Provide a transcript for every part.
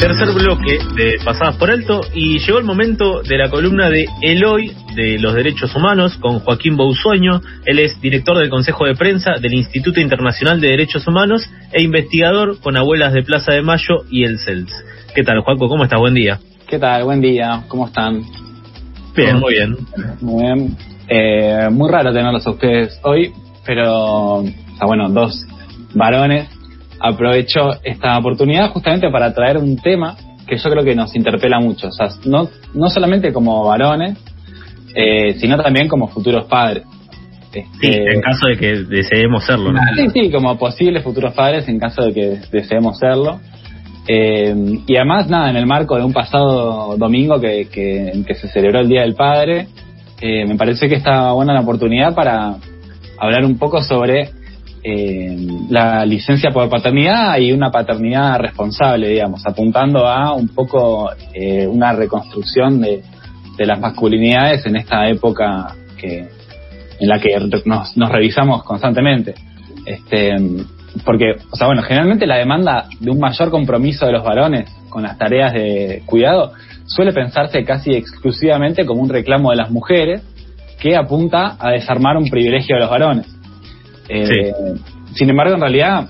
Tercer bloque de Pasadas por Alto y llegó el momento de la columna de Eloy de los Derechos Humanos con Joaquín Bousueño. Él es director del Consejo de Prensa del Instituto Internacional de Derechos Humanos e investigador con Abuelas de Plaza de Mayo y el CELS. ¿Qué tal, Joaco? ¿Cómo estás? Buen día. ¿Qué tal? Buen día. ¿Cómo están? Bien, muy bien. Muy bien. Eh, muy raro tenerlos a ustedes hoy, pero, o sea, bueno, dos varones aprovecho esta oportunidad justamente para traer un tema que yo creo que nos interpela mucho, o sea, no, no solamente como varones, eh, sino también como futuros padres. Este, sí, en caso de que deseemos serlo. ¿no? Sí, sí, como posibles futuros padres en caso de que deseemos serlo. Eh, y además, nada, en el marco de un pasado domingo que, que, que se celebró el Día del Padre, eh, me parece que está buena la oportunidad para hablar un poco sobre eh, la licencia por paternidad y una paternidad responsable, digamos, apuntando a un poco eh, una reconstrucción de, de, las masculinidades en esta época que en la que nos, nos revisamos constantemente. Este, porque, o sea, bueno, generalmente la demanda de un mayor compromiso de los varones con las tareas de cuidado suele pensarse casi exclusivamente como un reclamo de las mujeres que apunta a desarmar un privilegio de los varones. Eh, sin embargo, en realidad,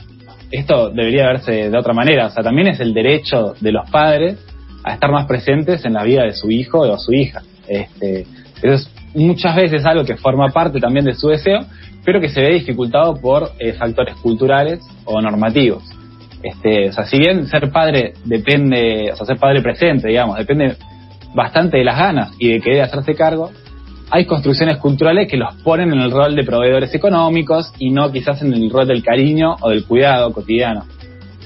esto debería verse de otra manera. O sea, también es el derecho de los padres a estar más presentes en la vida de su hijo o su hija. Este, eso es muchas veces algo que forma parte también de su deseo, pero que se ve dificultado por eh, factores culturales o normativos. Este, o sea, si bien ser padre depende, o sea, ser padre presente, digamos, depende bastante de las ganas y de querer hacerse cargo, hay construcciones culturales que los ponen en el rol de proveedores económicos y no quizás en el rol del cariño o del cuidado cotidiano.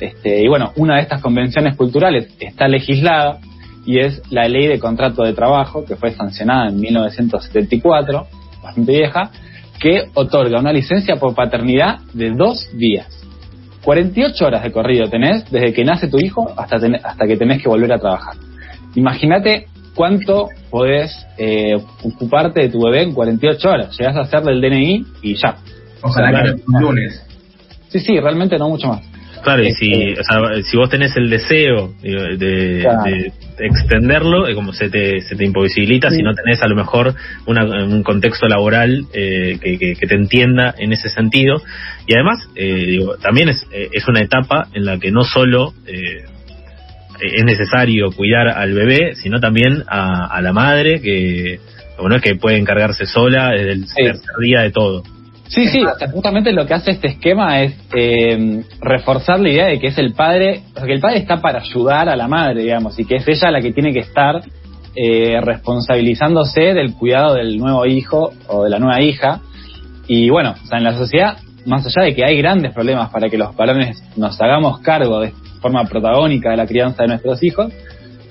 Este, y bueno, una de estas convenciones culturales está legislada y es la ley de contrato de trabajo que fue sancionada en 1974, bastante vieja, que otorga una licencia por paternidad de dos días. 48 horas de corrido tenés desde que nace tu hijo hasta, hasta que tenés que volver a trabajar. Imagínate cuánto podés eh, ocuparte de tu bebé en 48 horas. Llegas a hacerle el DNI y ya. Ojalá claro. que un lunes. Sí, sí, realmente no mucho más. Claro, y si, este, o sea, si vos tenés el deseo de, de, claro. de extenderlo, como se te, se te imposibilita sí. si no tenés a lo mejor una, un contexto laboral eh, que, que, que, te entienda en ese sentido. Y además, eh, digo, también es, es una etapa en la que no solo eh, es necesario cuidar al bebé, sino también a, a la madre que bueno que puede encargarse sola desde el sí. tercer día de todo. Sí, sí, o sea, justamente lo que hace este esquema es eh, reforzar la idea de que es el padre, o sea, que el padre está para ayudar a la madre, digamos, y que es ella la que tiene que estar eh, responsabilizándose del cuidado del nuevo hijo o de la nueva hija. Y bueno, o sea, en la sociedad, más allá de que hay grandes problemas para que los varones nos hagamos cargo de forma protagónica de la crianza de nuestros hijos.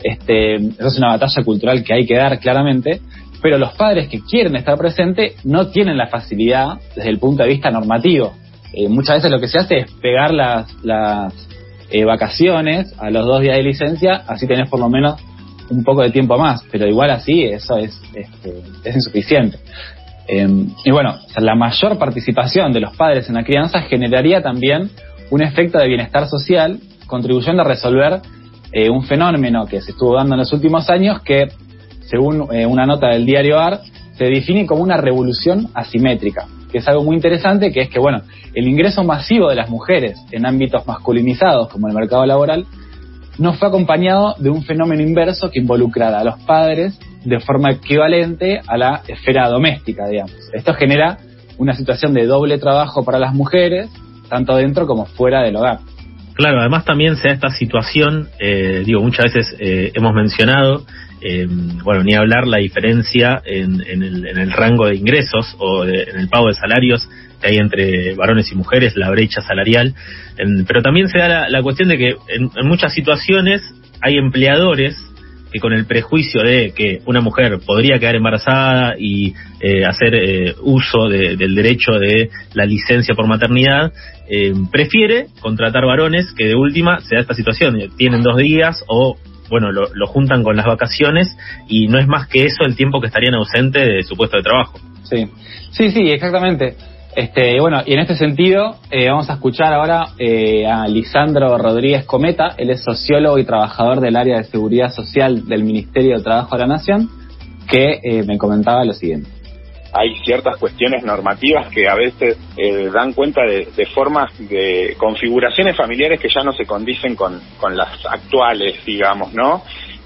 Este, eso es una batalla cultural que hay que dar claramente, pero los padres que quieren estar presentes no tienen la facilidad desde el punto de vista normativo. Eh, muchas veces lo que se hace es pegar las, las eh, vacaciones a los dos días de licencia, así tenés por lo menos un poco de tiempo más, pero igual así eso es, este, es insuficiente. Eh, y bueno, la mayor participación de los padres en la crianza generaría también un efecto de bienestar social contribuyendo a resolver eh, un fenómeno que se estuvo dando en los últimos años que, según eh, una nota del diario AR, se define como una revolución asimétrica, que es algo muy interesante, que es que, bueno, el ingreso masivo de las mujeres en ámbitos masculinizados, como el mercado laboral, no fue acompañado de un fenómeno inverso que involucrara a los padres de forma equivalente a la esfera doméstica, digamos. Esto genera una situación de doble trabajo para las mujeres, tanto dentro como fuera del hogar. Claro, además también se da esta situación, eh, digo, muchas veces eh, hemos mencionado, eh, bueno, ni hablar la diferencia en, en, el, en, el, rango de ingresos o de, en el pago de salarios que hay entre varones y mujeres, la brecha salarial, pero también se da la cuestión de que en, muchas situaciones hay empleadores que con el prejuicio de que una mujer podría quedar embarazada y eh, hacer eh, uso de, del derecho de la licencia por maternidad, eh, prefiere contratar varones que de última se da esta situación, tienen dos días o bueno, lo, lo, juntan con las vacaciones y no es más que eso el tiempo que estarían ausentes de su puesto de trabajo. Sí, sí, sí, exactamente. Este, bueno, y en este sentido, eh, vamos a escuchar ahora eh, a Lisandro Rodríguez Cometa. Él es sociólogo y trabajador del área de seguridad social del Ministerio de Trabajo de la Nación, que eh, me comentaba lo siguiente. Hay ciertas cuestiones normativas que a veces dan cuenta de, formas de configuraciones familiares que ya no se condicen con, con las actuales, digamos, ¿no?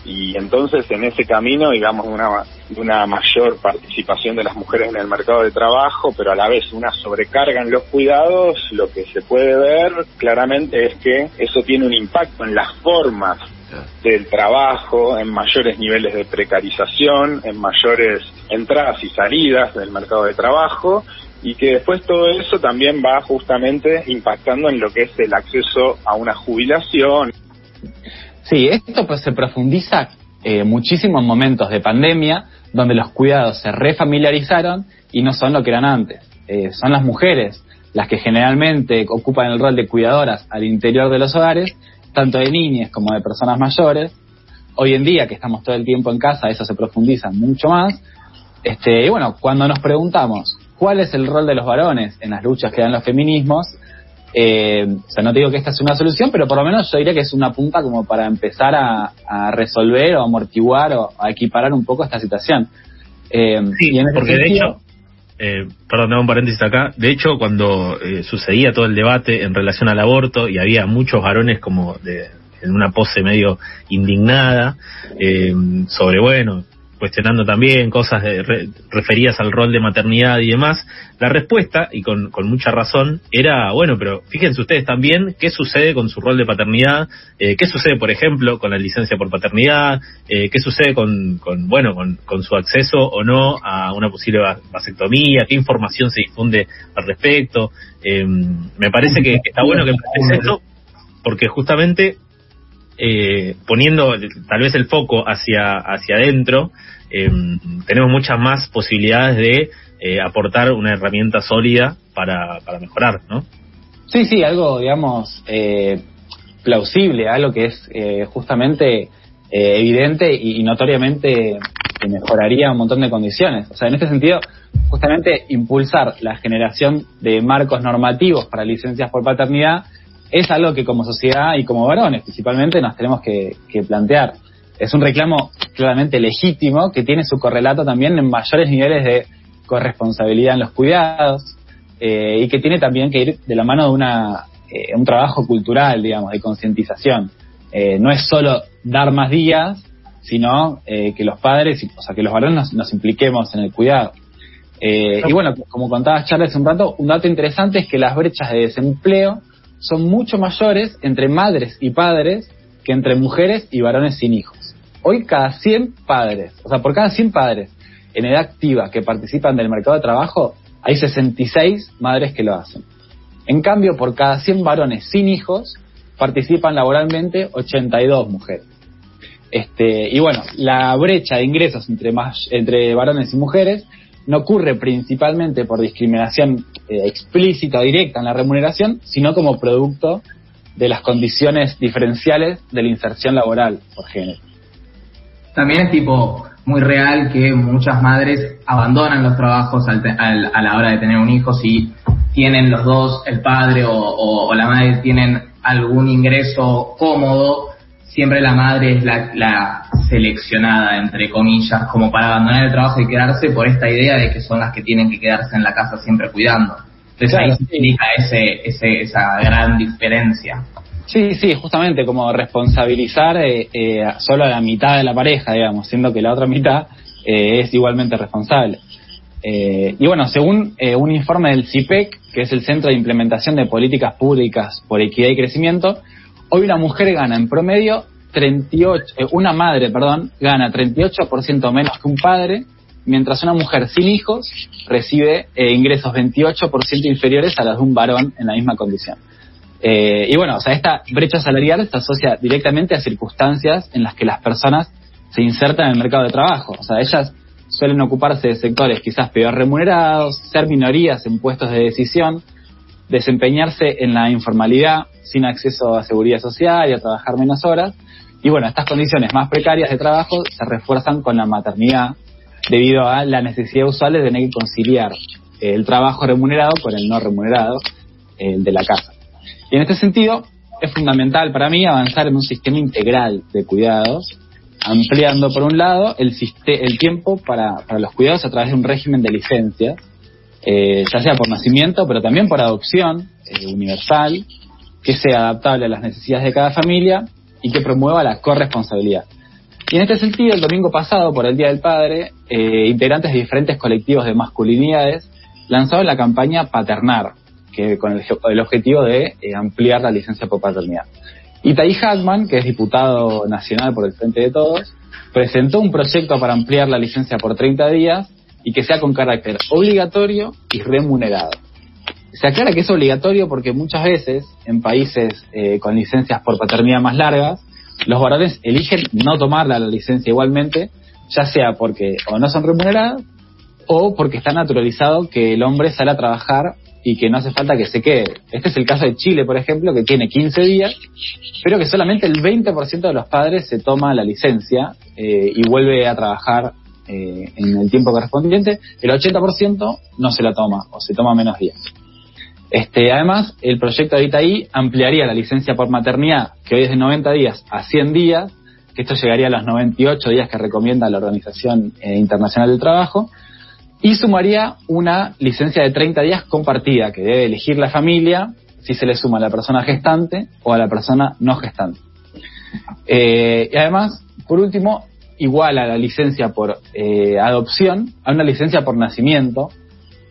Y entonces en ese camino, digamos, una, una mayor participación de las mujeres en el mercado de trabajo, pero a la vez una sobrecarga en los cuidados, lo que se puede ver claramente es que eso tiene un impacto en las formas del trabajo, en mayores niveles de precarización, en mayores entradas y salidas del mercado de trabajo y que después todo eso también va justamente impactando en lo que es el acceso a una jubilación. Sí, esto pues se profundiza eh, muchísimo en momentos de pandemia, donde los cuidados se refamiliarizaron y no son lo que eran antes. Eh, son las mujeres las que generalmente ocupan el rol de cuidadoras al interior de los hogares, tanto de niñas como de personas mayores. Hoy en día, que estamos todo el tiempo en casa, eso se profundiza mucho más. Este, y bueno, cuando nos preguntamos cuál es el rol de los varones en las luchas que dan los feminismos, eh, o sea, no te digo que esta es una solución, pero por lo menos yo diría que es una punta como para empezar a, resolver o amortiguar o a equiparar un poco esta situación. Eh, sí, porque de hecho, eh, perdón, un paréntesis acá, de hecho cuando eh, sucedía todo el debate en relación al aborto y había muchos varones como de, en una pose medio indignada eh, sobre, bueno, cuestionando también cosas de, referidas al rol de maternidad y demás, la respuesta, y con, con, mucha razón, era, bueno, pero fíjense ustedes también qué sucede con su rol de paternidad, eh, qué sucede, por ejemplo, con la licencia por paternidad, eh, qué sucede con, con bueno, con, con, su acceso o no a una posible vasectomía, qué información se difunde al respecto. Eh, me parece que, está bueno que esto, porque justamente eh, poniendo tal vez el foco hacia, hacia adentro, eh, tenemos muchas más posibilidades de eh, aportar una herramienta sólida para, para mejorar, ¿no? Sí, sí, algo, digamos, eh, plausible, algo que es justamente evidente y, notoriamente que mejoraría un montón de condiciones. O sea, en este sentido, justamente impulsar la generación de marcos normativos para licencias por paternidad es algo que como sociedad y como varones principalmente nos tenemos que, plantear. Es un reclamo claramente legítimo que tiene su correlato también en mayores niveles de corresponsabilidad en los cuidados eh, y que tiene también que ir de la mano de una, eh, un trabajo cultural, digamos, de concientización. Eh, no es solo dar más días, sino que los padres, o sea, que los varones nos, nos impliquemos en el cuidado. y bueno, como contaba Charles hace un rato, un dato interesante es que las brechas de desempleo son mucho mayores entre madres y padres que entre mujeres y varones sin hijos. Hoy cada 100 padres, o sea, por cada 100 padres en edad activa que participan del mercado de trabajo, hay 66 madres que lo hacen. En cambio, por cada 100 varones sin hijos, participan laboralmente 82 mujeres. Este, y bueno, la brecha de ingresos entre, más, entre varones y mujeres no ocurre principalmente por discriminación eh, explícita o directa en la remuneración, sino como producto de las condiciones diferenciales de la inserción laboral por género. También es tipo muy real que muchas madres abandonan los trabajos a la hora de tener un hijo si tienen los dos, el padre o la madre, tienen algún ingreso cómodo siempre la madre es la, seleccionada, entre comillas, como para abandonar el trabajo y quedarse por esta idea de que son las que tienen que quedarse en la casa siempre cuidando. Entonces ahí se explica ese, esa gran diferencia. Sí, sí, justamente como responsabilizar eh, eh, solo a la mitad de la pareja, digamos, siendo que la otra mitad eh, es igualmente responsable. y bueno, según un informe del CIPEC, que es el Centro de Implementación de Políticas Públicas por Equidad y Crecimiento, Hoy una mujer gana en promedio 38, eh, una madre, perdón, gana 38% menos que un padre, mientras una mujer sin hijos recibe eh, ingresos 28% inferiores a los de un varón en la misma condición. Eh, y bueno, o sea, esta brecha salarial se asocia directamente a circunstancias en las que las personas se insertan en el mercado de trabajo. O sea, ellas suelen ocuparse de sectores quizás peor remunerados, ser minorías en puestos de decisión, desempeñarse en la informalidad, sin acceso a seguridad social y a trabajar menos horas. Y bueno, estas condiciones más precarias de trabajo se refuerzan con la maternidad debido a la necesidad usual de tener que conciliar el trabajo remunerado con el no remunerado, el de la casa. Y en este sentido, es fundamental para mí avanzar en un sistema integral de cuidados, ampliando por un lado el, el tiempo para, los cuidados a través de un régimen de licencias, eh, ya sea por nacimiento, pero también por adopción eh, universal, que sea adaptable a las necesidades de cada familia y que promueva la corresponsabilidad. Y en este sentido, el domingo pasado, por el Día del Padre, eh, integrantes de diferentes colectivos de masculinidades lanzaron la campaña Paternar, que con el, objetivo de eh, ampliar la licencia por paternidad. Y Tai que es diputado nacional por el Frente de Todos, presentó un proyecto para ampliar la licencia por 30 días y que sea con carácter obligatorio y remunerado. Se aclara que es obligatorio porque muchas veces en países eh, con licencias por paternidad más largas, los varones eligen no tomar la licencia igualmente, ya sea porque o no son remuneradas o porque está naturalizado que el hombre sale a trabajar y que no hace falta que se quede. Este es el caso de Chile, por ejemplo, que tiene 15 días, pero que solamente el 20% de los padres se toma la licencia eh, y vuelve a trabajar eh, en el tiempo correspondiente. El 80% no se la toma o se toma menos días. Este, además, el proyecto de Itaí ampliaría la licencia por maternidad, que hoy es de 90 días, a 100 días, que esto llegaría a los 98 días que recomienda la Organización eh, Internacional del Trabajo, y sumaría una licencia de 30 días compartida que debe elegir la familia si se le suma a la persona gestante o a la persona no gestante. Eh, y además, por último, igual a la licencia por eh, adopción a una licencia por nacimiento,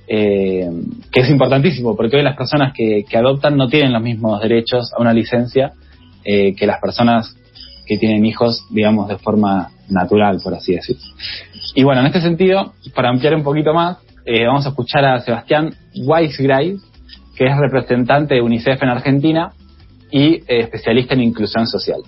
eh, que es importantísimo porque hoy las personas que, que, adoptan no tienen los mismos derechos a una licencia que las personas que tienen hijos, digamos, de forma natural, por así decirlo. Y bueno, en este sentido, para ampliar un poquito más, eh, vamos a escuchar a Sebastián Weisgray, que es representante de UNICEF en Argentina y eh, especialista en inclusión social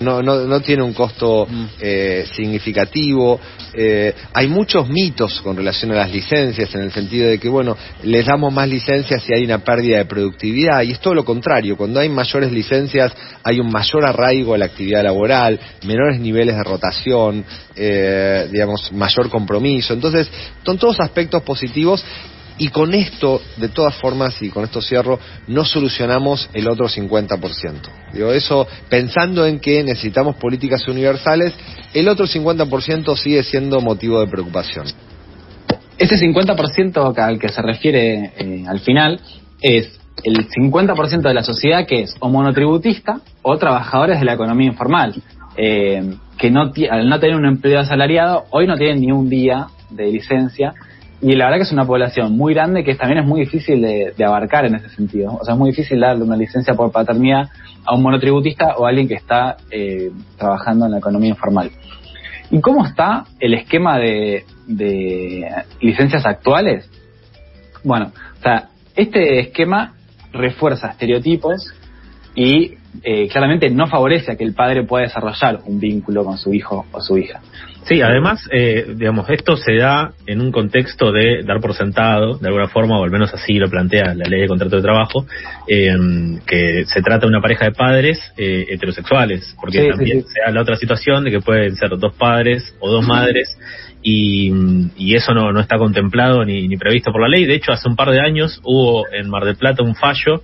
no, no, no tiene un costo mm. eh, significativo. Eh, hay muchos mitos con relación a las licencias, en el sentido de que, bueno, les damos más licencias si hay una pérdida de productividad, y es todo lo contrario. Cuando hay mayores licencias, hay un mayor arraigo a la actividad laboral, menores niveles de rotación, eh, digamos, mayor compromiso. Entonces, son todos aspectos positivos y con esto, de todas formas, y con esto cierro, no solucionamos el otro 50%. Digo, eso pensando en que necesitamos políticas universales, el otro 50% sigue siendo motivo de preocupación. Ese 50% al que se refiere eh, al final es el 50% de la sociedad que es o monotributista o trabajadores de la economía informal, eh, que no al no tener un empleo asalariado, hoy no tienen ni un día de licencia y la verdad que es una población muy grande que también es muy difícil de, abarcar en ese sentido. O sea, es muy difícil darle una licencia por paternidad a un monotributista o a alguien que está eh, trabajando en la economía informal. ¿Y cómo está el esquema de, licencias actuales? Bueno, o sea, este esquema refuerza estereotipos y eh, claramente no favorece a que el padre pueda desarrollar un vínculo con su hijo o su hija. Sí, además, eh, digamos, esto se da en un contexto de dar por sentado, de alguna forma, o al menos así lo plantea la ley de contrato de trabajo, eh, que se trata de una pareja de padres eh, heterosexuales, porque también se da la otra situación de que pueden ser dos padres o dos madres, y, y eso no, no está contemplado ni, ni previsto por la ley. De hecho, hace un par de años hubo en Mar del Plata un fallo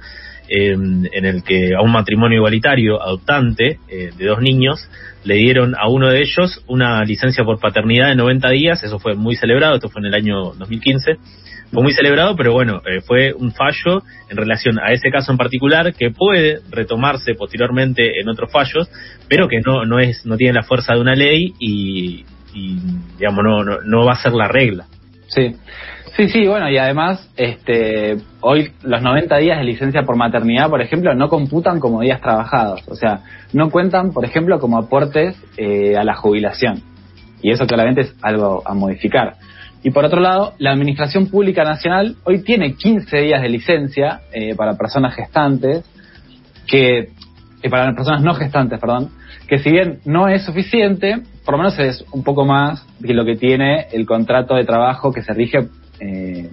en el que a un matrimonio igualitario adoptante eh, de dos niños le dieron a uno de ellos una licencia por paternidad de 90 días, eso fue muy celebrado, esto fue en el año 2015, fue muy celebrado, pero bueno, eh, fue un fallo en relación a ese caso en particular que puede retomarse posteriormente en otros fallos, pero que no no es no tiene la fuerza de una ley y, y digamos no, no no va a ser la regla. Sí. Sí, sí, bueno, y además, este, hoy los 90 días de licencia por maternidad, por ejemplo, no computan como días trabajados. O sea, no cuentan, por ejemplo, como aportes eh, a la jubilación. Y eso claramente es algo a modificar. Y por otro lado, la Administración Pública Nacional hoy tiene 15 días de licencia eh, para personas gestantes, que, eh, para personas no gestantes, perdón, que si bien no es suficiente, por lo menos es un poco más que lo que tiene el contrato de trabajo que se rige eh,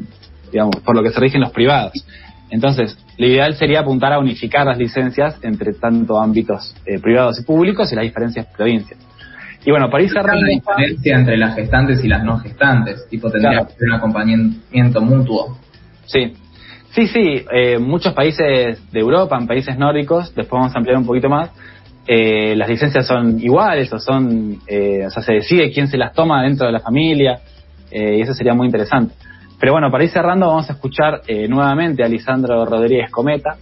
digamos, por lo que se rigen los privados. Entonces, lo ideal sería apuntar a unificar las licencias entre tanto ámbitos eh, privados y públicos y las diferentes provincias. Y bueno, para ir cerrando... la diferencia entre las gestantes y las no gestantes, tipo tendría que ser un acompañamiento mutuo. Sí, sí, sí, eh, muchos países de Europa, en países nórdicos, después vamos a ampliar un poquito más, eh, las licencias son iguales o son, eh, o sea, se decide quién se las toma dentro de la familia y eso sería muy interesante. Pero bueno, para ir cerrando vamos a escuchar nuevamente a Lisandro Rodríguez Cometa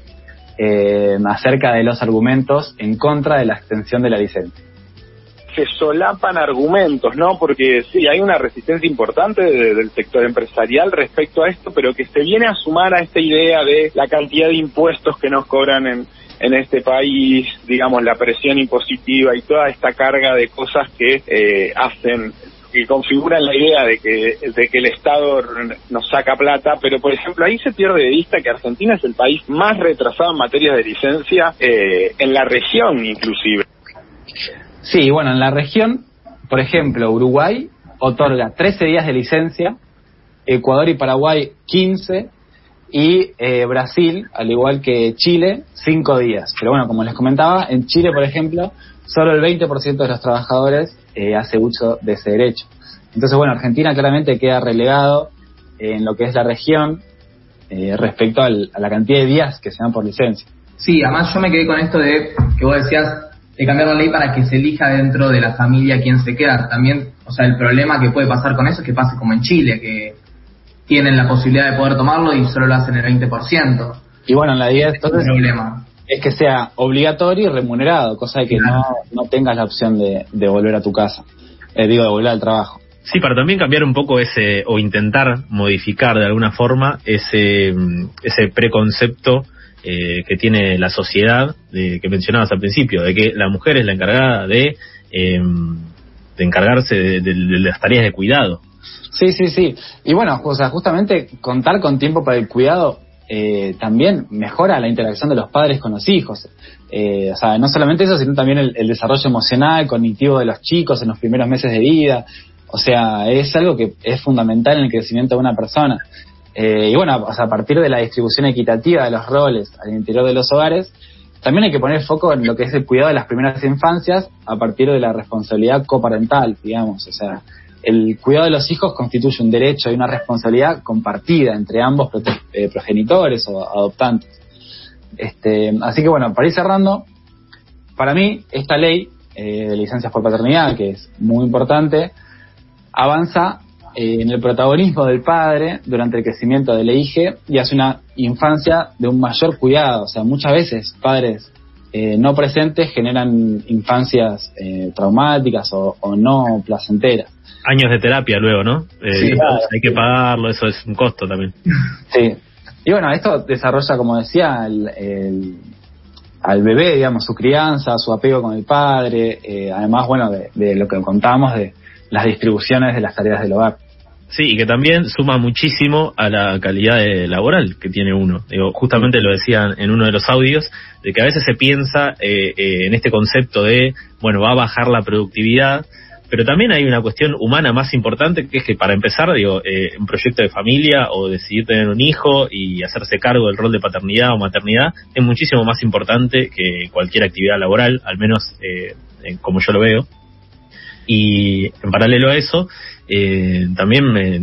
acerca de los argumentos en contra de la extensión de la licencia se solapan argumentos, ¿no? Porque sí, hay una resistencia importante del sector empresarial respecto a esto, pero que se viene a sumar a esta idea de la cantidad de impuestos que nos cobran en, en este país, digamos, la presión impositiva y toda esta carga de cosas que eh, hacen que configuran la idea de que, el Estado nos saca plata, pero por ejemplo ahí se pierde de vista que Argentina es el país más retrasado en materia de licencia eh, en la región inclusive. Sí, bueno, en la región, por ejemplo, Uruguay otorga 13 días de licencia, Ecuador y Paraguay 15 y eh, Brasil, al igual que Chile, 5 días. Pero bueno, como les comentaba, en Chile, por ejemplo, solo el 20% de los trabajadores eh, hace uso de ese derecho. Entonces, bueno, Argentina claramente queda relegado en lo que es la región eh, respecto a la cantidad de días que se dan por licencia. Sí, además yo me quedé con esto de que vos decías de cambiar la ley para que se elija dentro de la familia quién se queda. También, o sea, el problema que puede pasar con eso es que pase como en Chile, que tienen la posibilidad de poder tomarlo y solo lo hacen el 20%. Y bueno, en la idea entonces problema. Es que sea obligatorio y remunerado, cosa de que no, no tengas la opción de, de volver a tu casa, eh, digo, de volver al trabajo. Sí, para también cambiar un poco ese, o intentar modificar de alguna forma ese, ese preconcepto eh, que tiene la sociedad de, que mencionabas al principio, de que la mujer es la encargada de, em, de encargarse de, las tareas de cuidado. Sí, sí, sí. Y bueno, o sea, justamente contar con tiempo para el cuidado eh, también mejora la interacción de los padres con los hijos. Eh, o sea, no solamente eso, sino también el, desarrollo emocional, cognitivo de los chicos en los primeros meses de vida. O sea, es algo que es fundamental en el crecimiento de una persona. Eh, y bueno, a partir de la distribución equitativa de los roles al interior de los hogares, también hay que poner foco en lo que es el cuidado de las primeras infancias a partir de la responsabilidad coparental, digamos. O sea, el cuidado de los hijos constituye un derecho y una responsabilidad compartida entre ambos eh, progenitores o adoptantes. Este, así que bueno, para ir cerrando, para mí esta ley eh, de licencias por paternidad, que es muy importante, avanza eh, en el protagonismo del padre durante el crecimiento de la hija y hace una infancia de un mayor cuidado. O sea, muchas veces padres eh, no presentes generan infancias eh, traumáticas o, no placenteras. Años de terapia luego, ¿no? Sí, Hay que pagarlo, eso es un costo también. Sí. Y bueno, esto desarrolla, como decía, el, al bebé, digamos, su crianza, su apego con el padre, además, bueno, de, de lo que contábamos de las distribuciones de las tareas del hogar. Sí, y que también suma muchísimo a la calidad laboral que tiene uno. Digo, justamente lo decían en uno de los audios, de que a veces se piensa eh, eh, en este concepto de, bueno, va a bajar la productividad, pero también hay una cuestión humana más importante, que es que para empezar, digo, eh, un proyecto de familia o decidir tener un hijo y hacerse cargo del rol de paternidad o maternidad es muchísimo más importante que cualquier actividad laboral, al menos como yo lo veo. Y en paralelo a eso, eh, también me,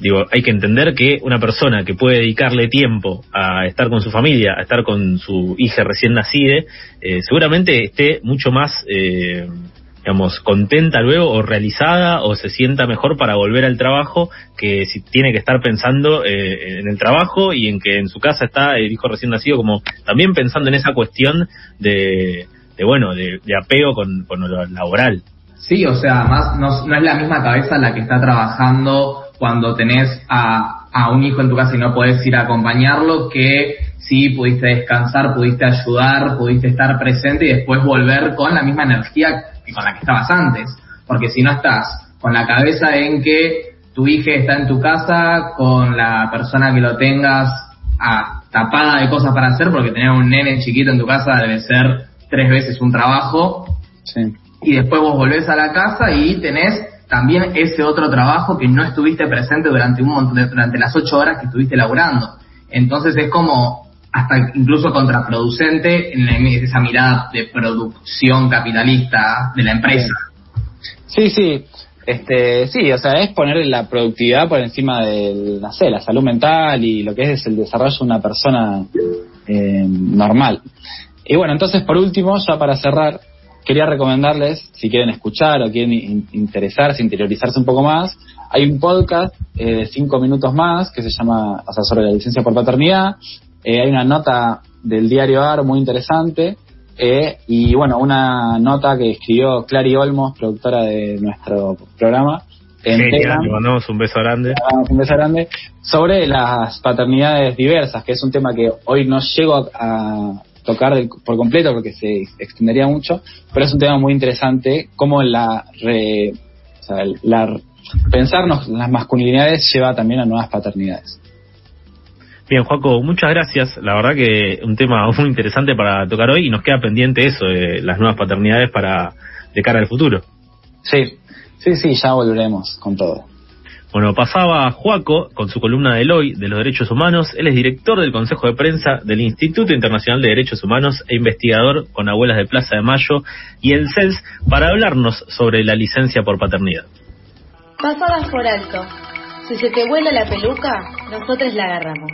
digo, hay que entender que una persona que puede dedicarle tiempo a estar con su familia, a estar con su hija recién nacida, eh, seguramente esté mucho más, eh, digamos, contenta luego o realizada o se sienta mejor para volver al trabajo que si tiene que estar pensando en el trabajo y en que en su casa está el hijo recién nacido, como también pensando en esa cuestión de, de bueno, de, apego con, lo laboral. Sí, o sea, además no, es la misma cabeza la que está trabajando cuando tenés a, a un hijo en tu casa y no podés ir a acompañarlo que si pudiste descansar, pudiste ayudar, pudiste estar presente y después volver con la misma energía que con la que estabas antes. Porque si no estás con la cabeza en que tu hija está en tu casa, con la persona que lo tengas a, tapada de cosas para hacer, porque tener un nene chiquito en tu casa debe ser tres veces un trabajo. Sí y después vos volvés a la casa y tenés también ese otro trabajo que no estuviste presente durante un montón durante las ocho horas que estuviste laburando. Entonces es como hasta incluso contraproducente en esa mirada de producción capitalista de la empresa. Sí, sí. Este, sí, o sea, es poner la productividad por encima de, no la salud mental y lo que es el desarrollo de una persona eh, normal. Y bueno, entonces por último, ya para cerrar, quería recomendarles, si quieren escuchar o quieren interesarse, interiorizarse un poco más, hay un podcast eh, de cinco minutos más que se llama, o sea, sobre la licencia por paternidad. Eh, hay una nota del diario AR muy interesante eh, y bueno, una nota que escribió Clary Olmos, productora de nuestro programa. En Genial, le mandamos un beso grande. Un beso grande. Sobre las paternidades diversas, que es un tema que hoy no llego a, tocar por completo porque se extendería mucho, pero es un tema muy interesante, cómo la, o sea, la pensarnos las masculinidades lleva también a nuevas paternidades. Bien, Juaco, muchas gracias. La verdad que un tema muy interesante para tocar hoy y nos queda pendiente eso de las nuevas paternidades para de cara al futuro. Sí, sí, sí, ya volveremos con todo. Bueno, pasaba Juaco con su columna del hoy de los derechos humanos. Él es director del Consejo de Prensa del Instituto Internacional de Derechos Humanos e investigador con Abuelas de Plaza de Mayo y el CELS para hablarnos sobre la licencia por paternidad. Pasadas por alto. Si se te vuela la peluca, nosotros la agarramos.